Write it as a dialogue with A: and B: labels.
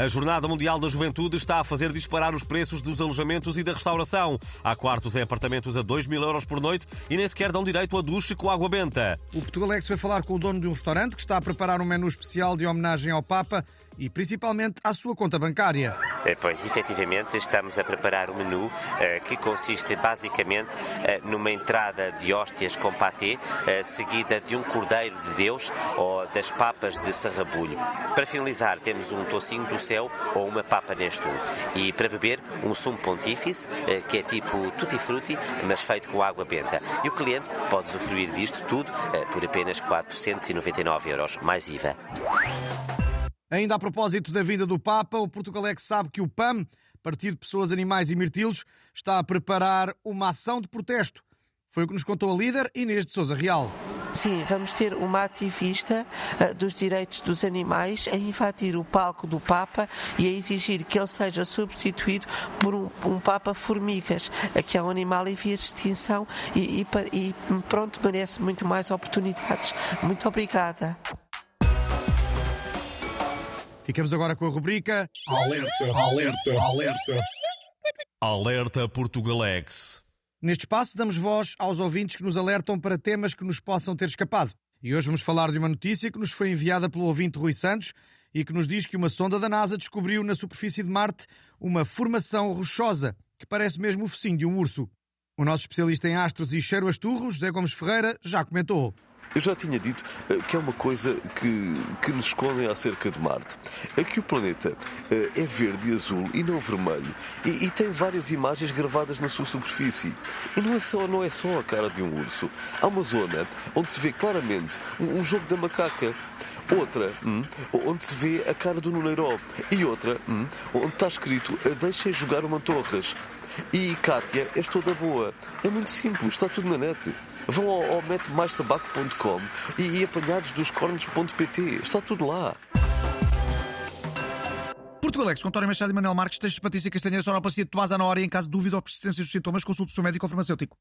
A: A Jornada Mundial da Juventude está a fazer disparar os preços dos alojamentos e da restauração. Há quartos em apartamentos a 2 mil euros por noite e nem sequer dão direito a duche com água benta.
B: O Portugalex foi falar com o dono de um restaurante que está a preparar um menu especial de homenagem ao Papa e principalmente à sua conta bancária.
C: Eh, pois, efetivamente, estamos a preparar um menu eh, que consiste basicamente eh, numa entrada de hóstias com patê, seguida de um cordeiro de Deus ou das papas de sarrabulho. Para finalizar, temos um tocinho do céu ou uma papa nestum. E para beber, um sumo pontífice, que é tipo tutti frutti, mas feito com água benta. E o cliente pode usufruir disto tudo por apenas 499 euros, mais IVA.
B: Ainda a propósito da vinda do Papa, o Portugalex sabe que o PAM, Partido de Pessoas, Animais e Mirtilos, está a preparar uma ação de protesto. Foi o que nos contou a líder Inês de Souza Real.
D: Sim, vamos ter uma ativista uh, dos direitos dos animais a invadir o palco do Papa e a exigir que ele seja substituído por um, um Papa formigas, que é um animal em vias de extinção e, e, e pronto, merece muito mais oportunidades. Muito obrigada.
B: Ficamos agora com a rubrica
E: Alerta, alerta, alerta.
A: Alerta Portugalex.
B: Neste espaço damos voz aos ouvintes que nos alertam para temas que nos possam ter escapado. E hoje vamos falar de uma notícia que nos foi enviada pelo ouvinte Rui Santos e que nos diz que uma sonda da NASA descobriu na superfície de Marte uma formação rochosa que parece mesmo o focinho de um urso. O nosso especialista em astros e cheiro asturro, José Gomes Ferreira, já comentou.
F: Eu já tinha dito uh, que é uma coisa que, que nos escondem acerca de Marte. É que o planeta uh, é verde e azul e não vermelho e, e, tem várias imagens gravadas na sua superfície. E não é, só, não é só a cara de um urso. Há uma zona onde se vê claramente um, um jogo da macaca. Outra, hum, onde se vê a cara do Nuneiró. E outra, hum, onde está escrito Deixem jogar o Mantorras. E Kátia, és toda boa. É muito simples, está tudo na net. Vão ao, ao metemastabaco.com e, e apanhados dos cornos.pt. Está tudo lá.
B: Portugalex, com António Machado e Manuel Marques, textos de Patrícia Castanheira, sonoplastia de Tomás Anória. Em caso de dúvida ou persistência dos sintomas, consulte o seu médico ou farmacêutico.